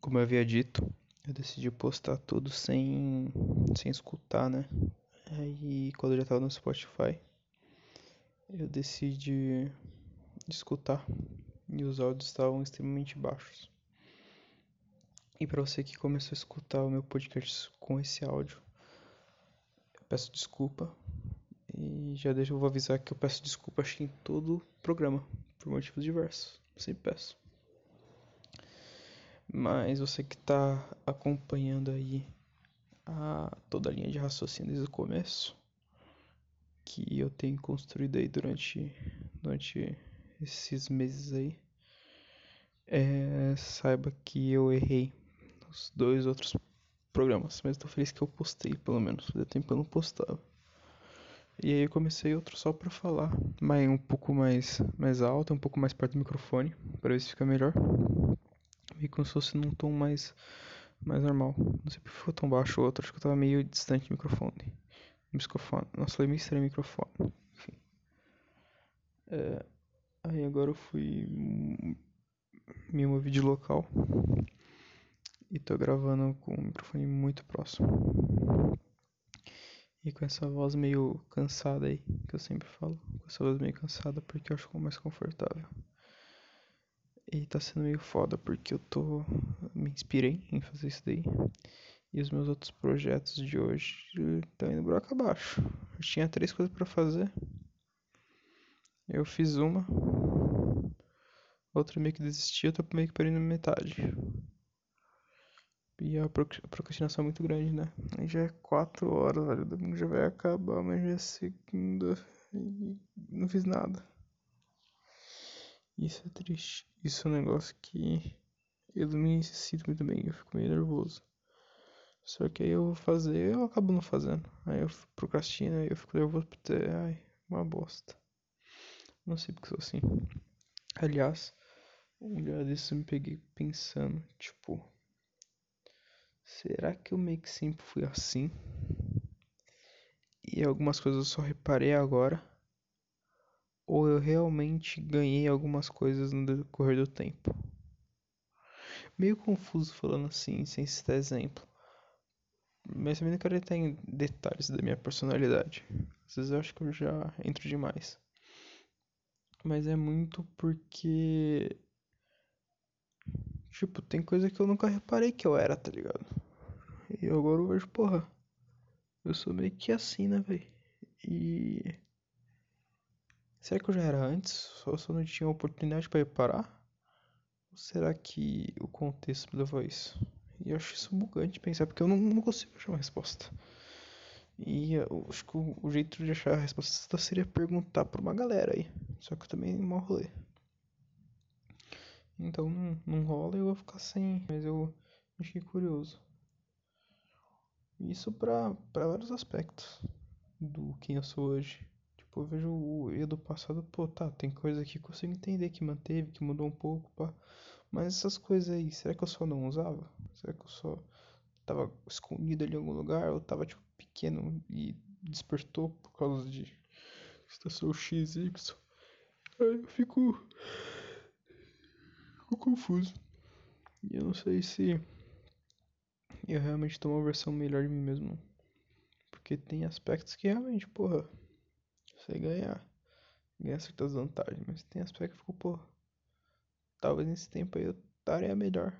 como eu havia dito, eu decidi postar tudo sem, sem escutar, né? Aí quando eu já tava no Spotify, eu decidi escutar e os áudios estavam extremamente baixos. E para você que começou a escutar o meu podcast com esse áudio, eu peço desculpa. E já deixa eu vou avisar que eu peço desculpa acho que em todo o programa, por motivos diversos. Sempre peço. Mas você que está acompanhando aí a, toda a linha de raciocínio desde o começo, que eu tenho construído aí durante, durante esses meses aí, é, saiba que eu errei os dois outros programas, mas tô feliz que eu postei, pelo menos. Fazia tempo que eu não postava. E aí eu comecei outro só pra falar, mas um pouco mais, mais alto, um pouco mais perto do microfone, para ver se fica melhor. E como se fosse num tom mais, mais normal. Não sei porque ficou tão baixo o outro, acho que eu tava meio distante do microfone. Microfone. Nossa, falei meio estranho o microfone. Enfim. É, aí agora eu fui me movi de local e tô gravando com o microfone muito próximo. E com essa voz meio cansada aí, que eu sempre falo. Com essa voz meio cansada porque eu acho é mais confortável. E tá sendo meio foda porque eu tô. Me inspirei em fazer isso daí. E os meus outros projetos de hoje estão indo buraco abaixo. Eu tinha três coisas para fazer. Eu fiz uma. Outra meio que desisti, tô meio que perdendo metade. E a procrastinação é muito grande, né? Aí já é 4 horas, velho. O domingo já vai acabar, mas já é segunda e não fiz nada. Isso é triste. Isso é um negócio que eu não me sinto muito bem, eu fico meio nervoso. Só que aí eu vou fazer, eu acabo não fazendo. Aí eu procrastino, aí eu fico nervoso por ter, ai, uma bosta. Não sei porque sou assim. Aliás, um dia desses eu me peguei pensando, tipo, será que eu meio que sempre fui assim? E algumas coisas eu só reparei agora? Ou eu realmente ganhei algumas coisas no decorrer do tempo? Meio confuso falando assim, sem citar exemplo. Mas também não quero entrar em detalhes da minha personalidade. Às vezes eu acho que eu já entro demais. Mas é muito porque. Tipo, tem coisa que eu nunca reparei que eu era, tá ligado? E agora eu vejo, porra. Eu sou meio que assim, né, velho? E. Será que eu já era antes? Só, só não tinha oportunidade para reparar? Ou será que o contexto me levou a isso? E eu acho isso bugante pensar, porque eu não, não consigo achar uma resposta. E eu acho que o, o, jeito de achar a resposta seria perguntar pra uma galera aí. Só que eu também mal rolê. Então não, não rola e eu vou ficar sem. Mas eu achei curioso. Isso pra vários aspectos do quem eu sou hoje. Tipo, eu vejo o eu do passado, pô, tá, tem coisa que eu consigo entender que manteve, que mudou um pouco, pá. Mas essas coisas aí, será que eu só não usava? Será que eu só tava escondido ali em algum lugar? Ou tava, tipo, pequeno e despertou por causa de estação X, Y? Aí eu fico. Fico confuso. E eu não sei se eu realmente tô uma versão melhor de mim mesmo. Porque tem aspectos que realmente, porra, você ganhar. Ganhar certas vantagens. Mas tem aspectos que ficou, porra. Talvez nesse tempo aí eu estaria melhor.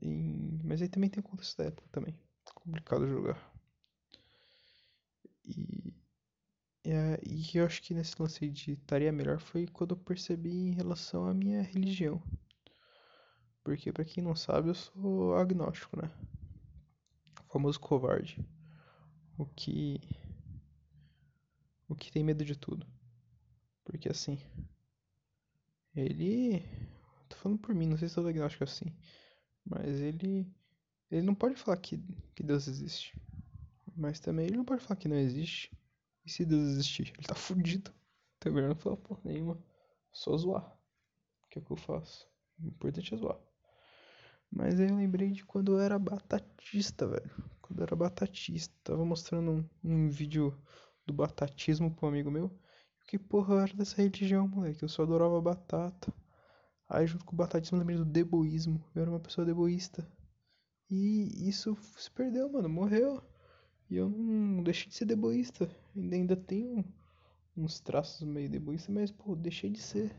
E... Mas aí também tem o contexto da época também. Complicado jogar. E, e, e eu acho que nesse lance de estaria melhor foi quando eu percebi em relação à minha religião. Porque para quem não sabe, eu sou agnóstico, né? O famoso covarde. O que o que tem medo de tudo. Porque assim, ele tô falando por mim, não sei se todo agnóstico é assim, mas ele ele não pode falar que, que Deus existe. Mas também ele não pode falar que não existe. E se Deus existir? Ele tá fudido. Então melhor não falar porra nenhuma. Só zoar. Que é o que eu faço. O importante é zoar. Mas aí eu lembrei de quando eu era batatista, velho. Quando eu era batatista. Tava mostrando um, um vídeo do batatismo pro amigo meu. Que porra era dessa religião, moleque. Eu só adorava batata. Aí junto com o batatismo eu lembrei do deboísmo. Eu era uma pessoa deboísta. E isso se perdeu, mano, morreu. E eu não deixei de ser deboísta. Ainda, ainda tenho uns traços meio deboísta, mas, pô, deixei de ser.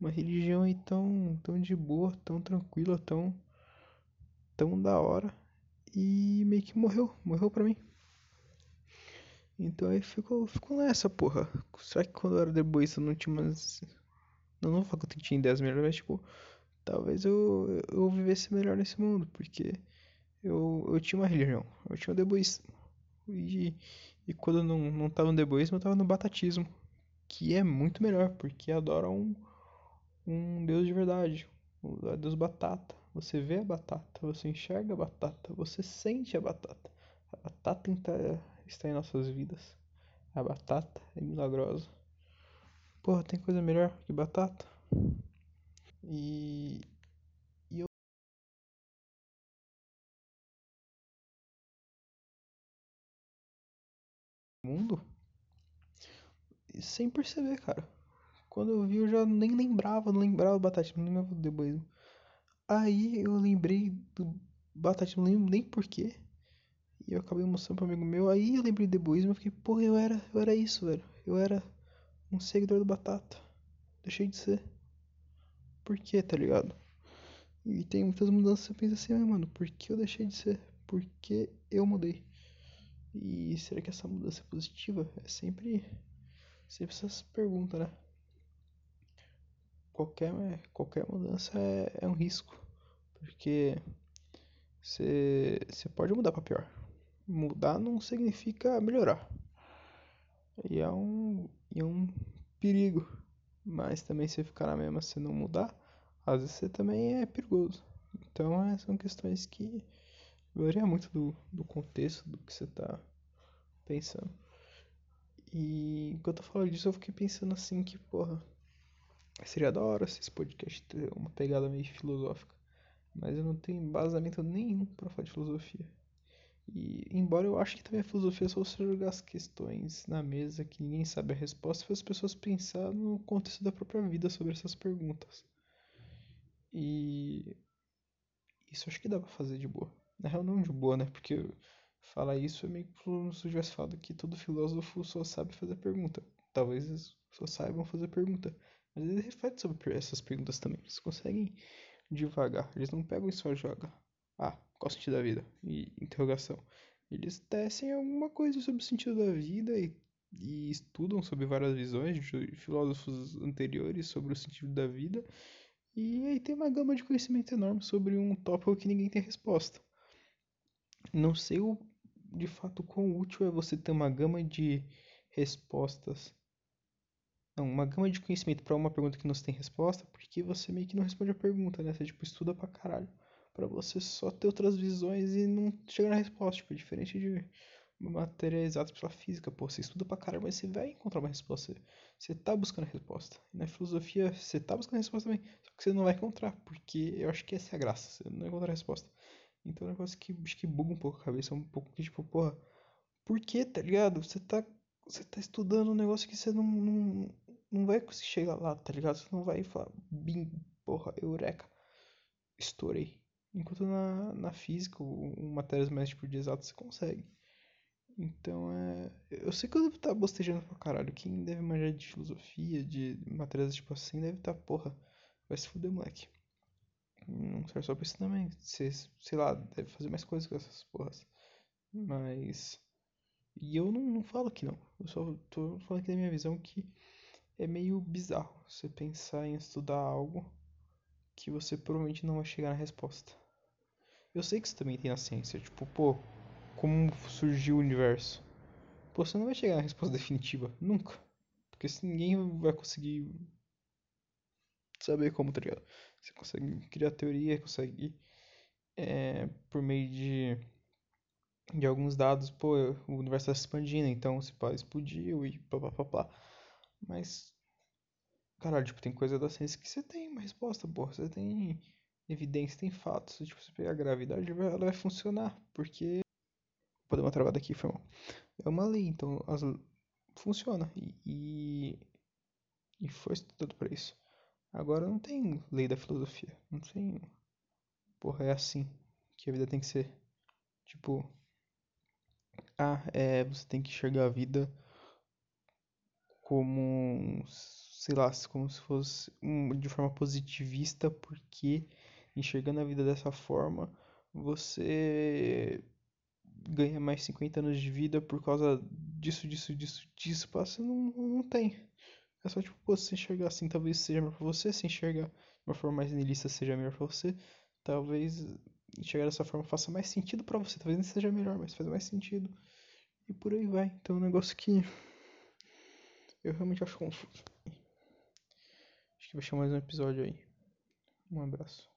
Uma religião aí tão, tão de boa, tão tranquila, tão, tão da hora. E meio que morreu, morreu pra mim. Então aí ficou, ficou nessa, porra. Será que quando eu era deboísta não tinha umas. Não, não vou falar que eu tinha ideias melhores, mas tipo, talvez eu, eu vivesse melhor nesse mundo, porque eu, eu tinha uma religião, eu tinha um deboísmo. E, e quando eu não, não tava no deboísmo, eu tava no batatismo, que é muito melhor, porque adora um, um Deus de verdade, o Deus batata. Você vê a batata, você enxerga a batata, você sente a batata. A batata está em nossas vidas. A batata é milagrosa. Porra, tem coisa melhor que batata? E, e eu mundo sem perceber, cara. Quando eu vi, eu já nem lembrava, não lembrava do Batatinha, não lembrava do deboísmo. Aí eu lembrei do Batatinha, não lembro nem porquê. E eu acabei mostrando pra um amigo meu. Aí eu lembrei do deboísmo, eu fiquei, porra, eu era, eu era isso, velho. Eu era um seguidor do Batata. Deixei de ser. Por quê, tá ligado? E tem muitas mudanças, você pensa assim, ah, mano, por que eu deixei de ser? Por que eu mudei? E será que essa mudança é positiva? É sempre, sempre essas perguntas, né? Qualquer, qualquer mudança é, é um risco, porque você pode mudar para pior. Mudar não significa melhorar. E é um, e é um perigo. Mas também se ficar na mesma se não mudar, às vezes você também é perigoso. Então é, são questões que varia muito do, do contexto do que você tá pensando. E enquanto eu falo disso, eu fiquei pensando assim que, porra, seria da hora se esse podcast ter uma pegada meio filosófica. Mas eu não tenho embasamento nenhum para falar de filosofia. E embora eu acho que também a filosofia é só você jogar as questões na mesa que ninguém sabe a resposta, faz as pessoas pensar no contexto da própria vida sobre essas perguntas. E isso acho que dá pra fazer de boa. Na real não de boa, né? Porque falar isso é meio como se tivesse falado que todo filósofo só sabe fazer pergunta. Talvez eles só saibam fazer pergunta. Mas eles refletem sobre essas perguntas também. Eles conseguem devagar. Eles não pegam e só jogam. Ah, qual o sentido da vida? E interrogação. Eles tecem alguma coisa sobre o sentido da vida e, e estudam sobre várias visões de filósofos anteriores sobre o sentido da vida. E aí tem uma gama de conhecimento enorme sobre um tópico que ninguém tem resposta. Não sei o, de fato quão útil é você ter uma gama de respostas. Não, uma gama de conhecimento para uma pergunta que não tem resposta, porque você meio que não responde a pergunta, né? Você tipo estuda pra caralho para você só ter outras visões e não chegar na resposta, tipo, diferente de matéria exata pela física, pô, você estuda pra caralho, mas você vai encontrar uma resposta. Você, tá buscando a resposta. E na filosofia, você tá buscando a resposta também, só que você não vai encontrar, porque eu acho que essa é a graça, você não vai encontrar a resposta. Então é um negócio que que buga um pouco a cabeça, um pouco que, tipo, porra, por que, tá ligado? Você tá, você tá estudando um negócio que você não, não, não vai conseguir chegar lá, tá ligado? Você não vai falar, bim, porra, eureka, estourei. Enquanto na, na física, ou matérias mais tipo de exato, você consegue. Então é. Eu sei que eu devo estar bostejando pra caralho. Quem deve manjar de filosofia, de matérias tipo assim, deve estar, porra, vai se fuder, moleque. Não serve só pra isso também. Você, sei lá, deve fazer mais coisas com essas porras. Mas. E eu não, não falo que não. Eu só tô falando aqui da minha visão que é meio bizarro você pensar em estudar algo que você provavelmente não vai chegar na resposta. Eu sei que isso também tem na ciência, tipo, pô, como surgiu o universo? Pô, você não vai chegar na resposta definitiva, nunca. Porque ninguém vai conseguir saber como, tá ligado? Você consegue criar teoria, consegue é, por meio de de alguns dados, pô, o universo está se expandindo, então se pode explodiu e pá, pá, pá, pá. Mas, caralho, tipo, tem coisa da ciência que você tem uma resposta, pô. Você tem evidência, tem fatos. Tipo, você pegar a gravidade, ela vai funcionar, porque... Vou dar uma travada aqui, foi mal. É uma lei, então as... funciona. E, e, e foi estudado para isso. Agora não tem lei da filosofia. Não tem... Porra, é assim. que a vida tem que ser. Tipo, ah, é, você tem que enxergar a vida como, sei lá, como se fosse um, de forma positivista, porque enxergando a vida dessa forma, você ganha mais 50 anos de vida por causa disso, disso, disso, disso. Passa, não, não tem. É só tipo, você enxergar assim, talvez seja melhor pra você, se enxergar de uma forma mais niilista seja melhor pra você. Talvez enxergar dessa forma faça mais sentido para você. Talvez nem seja melhor, mas faz mais sentido. E por aí vai. Então é um negócio que eu realmente acho confuso. Acho que vai mais um episódio aí. Um abraço.